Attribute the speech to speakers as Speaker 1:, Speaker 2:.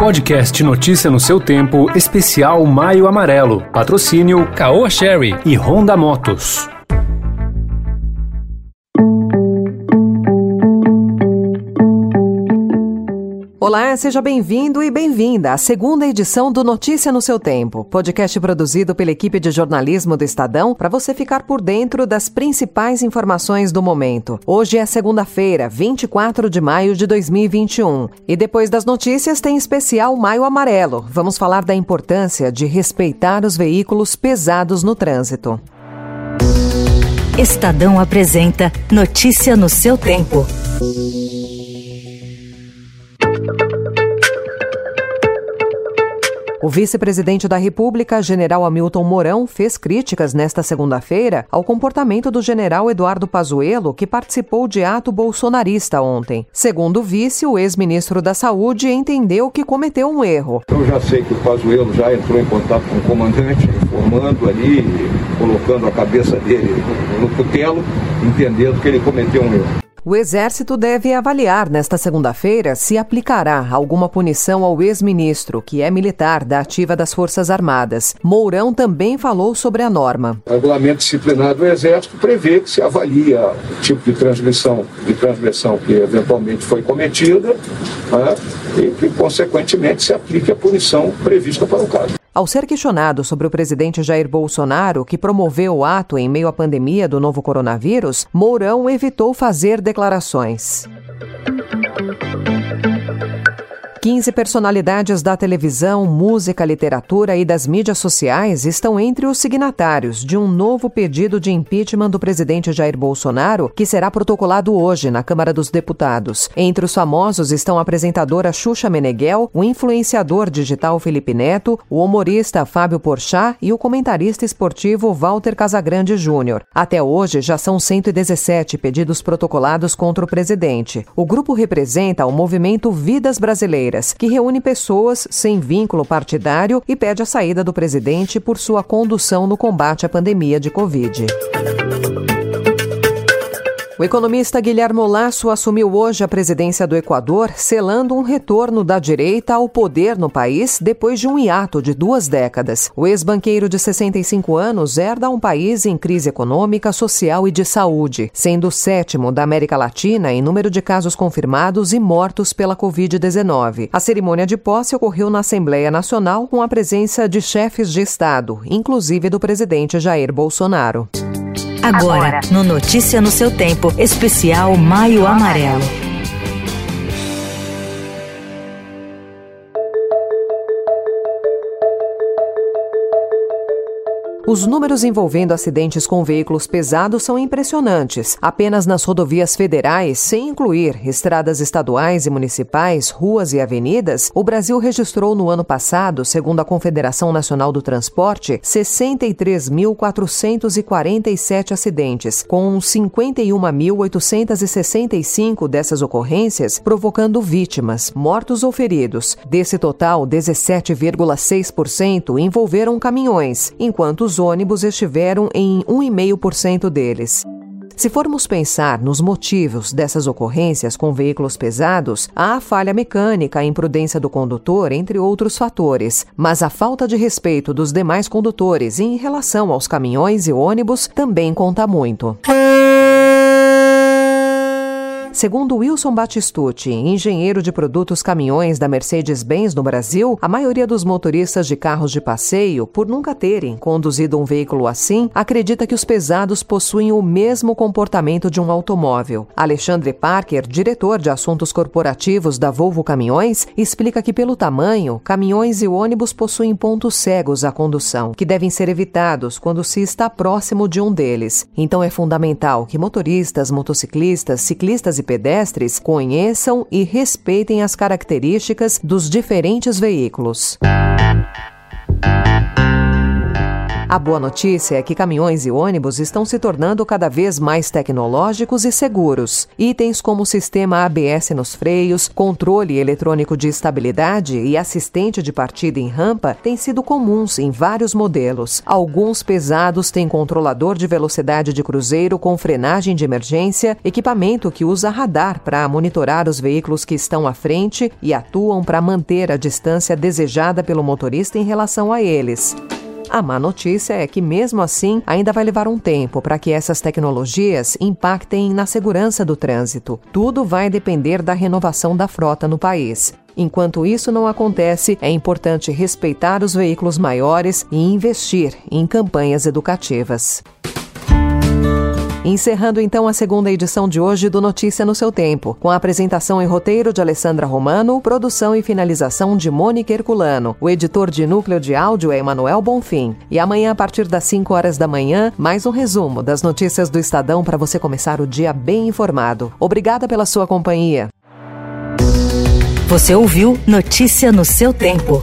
Speaker 1: Podcast Notícia no seu tempo, especial Maio Amarelo. Patrocínio Caoa Sherry e Honda Motos.
Speaker 2: Olá, seja bem-vindo e bem-vinda à segunda edição do Notícia no seu Tempo, podcast produzido pela equipe de jornalismo do Estadão para você ficar por dentro das principais informações do momento. Hoje é segunda-feira, 24 de maio de 2021. E depois das notícias tem especial Maio Amarelo. Vamos falar da importância de respeitar os veículos pesados no trânsito.
Speaker 3: Estadão apresenta Notícia no seu tempo.
Speaker 2: O vice-presidente da República, general Hamilton Mourão, fez críticas nesta segunda-feira ao comportamento do general Eduardo Pazuello, que participou de ato bolsonarista ontem. Segundo o vice, o ex-ministro da Saúde entendeu que cometeu um erro.
Speaker 4: Eu já sei que o Pazuello já entrou em contato com o comandante, informando ali, colocando a cabeça dele no cutelo, entendendo que ele cometeu um erro.
Speaker 2: O Exército deve avaliar nesta segunda-feira se aplicará alguma punição ao ex-ministro, que é militar da ativa das Forças Armadas. Mourão também falou sobre a norma.
Speaker 4: O regulamento disciplinar do Exército prevê que se avalia o tipo de transmissão, de transgressão que eventualmente foi cometida né, e que, consequentemente, se aplique a punição prevista para o caso.
Speaker 2: Ao ser questionado sobre o presidente Jair Bolsonaro, que promoveu o ato em meio à pandemia do novo coronavírus, Mourão evitou fazer declarações. 15 personalidades da televisão, música, literatura e das mídias sociais estão entre os signatários de um novo pedido de impeachment do presidente Jair Bolsonaro, que será protocolado hoje na Câmara dos Deputados. Entre os famosos estão a apresentadora Xuxa Meneghel, o influenciador digital Felipe Neto, o humorista Fábio Porchat e o comentarista esportivo Walter Casagrande Júnior. Até hoje já são 117 pedidos protocolados contra o presidente. O grupo representa o movimento Vidas Brasileiras que reúne pessoas sem vínculo partidário e pede a saída do presidente por sua condução no combate à pandemia de Covid. O economista Guilherme Lasso assumiu hoje a presidência do Equador, selando um retorno da direita ao poder no país depois de um hiato de duas décadas. O ex-banqueiro de 65 anos herda um país em crise econômica, social e de saúde, sendo o sétimo da América Latina em número de casos confirmados e mortos pela Covid-19. A cerimônia de posse ocorreu na Assembleia Nacional com a presença de chefes de Estado, inclusive do presidente Jair Bolsonaro.
Speaker 3: Agora, no Notícia no seu tempo, especial Maio Amarelo.
Speaker 2: Os números envolvendo acidentes com veículos pesados são impressionantes. Apenas nas rodovias federais, sem incluir estradas estaduais e municipais, ruas e avenidas, o Brasil registrou no ano passado, segundo a Confederação Nacional do Transporte, 63.447 acidentes, com 51.865 dessas ocorrências provocando vítimas, mortos ou feridos. Desse total, 17,6% envolveram caminhões, enquanto os ônibus estiveram em 1,5% deles. Se formos pensar nos motivos dessas ocorrências com veículos pesados, há a falha mecânica, a imprudência do condutor, entre outros fatores. Mas a falta de respeito dos demais condutores em relação aos caminhões e ônibus também conta muito. Segundo Wilson Batistucci, engenheiro de produtos caminhões da Mercedes-Benz no Brasil, a maioria dos motoristas de carros de passeio, por nunca terem conduzido um veículo assim, acredita que os pesados possuem o mesmo comportamento de um automóvel. Alexandre Parker, diretor de assuntos corporativos da Volvo Caminhões, explica que pelo tamanho, caminhões e ônibus possuem pontos cegos à condução, que devem ser evitados quando se está próximo de um deles. Então é fundamental que motoristas, motociclistas, ciclistas e pedestres conheçam e respeitem as características dos diferentes veículos. Boa notícia é que caminhões e ônibus estão se tornando cada vez mais tecnológicos e seguros. Itens como sistema ABS nos freios, controle eletrônico de estabilidade e assistente de partida em rampa têm sido comuns em vários modelos. Alguns pesados têm controlador de velocidade de cruzeiro com frenagem de emergência, equipamento que usa radar para monitorar os veículos que estão à frente e atuam para manter a distância desejada pelo motorista em relação a eles. A má notícia é que, mesmo assim, ainda vai levar um tempo para que essas tecnologias impactem na segurança do trânsito. Tudo vai depender da renovação da frota no país. Enquanto isso não acontece, é importante respeitar os veículos maiores e investir em campanhas educativas. Encerrando então a segunda edição de hoje do Notícia no seu Tempo, com a apresentação e roteiro de Alessandra Romano, produção e finalização de Mônica Herculano. O editor de núcleo de áudio é Emanuel Bonfim. E amanhã, a partir das 5 horas da manhã, mais um resumo das notícias do Estadão para você começar o dia bem informado. Obrigada pela sua companhia.
Speaker 3: Você ouviu Notícia no seu tempo.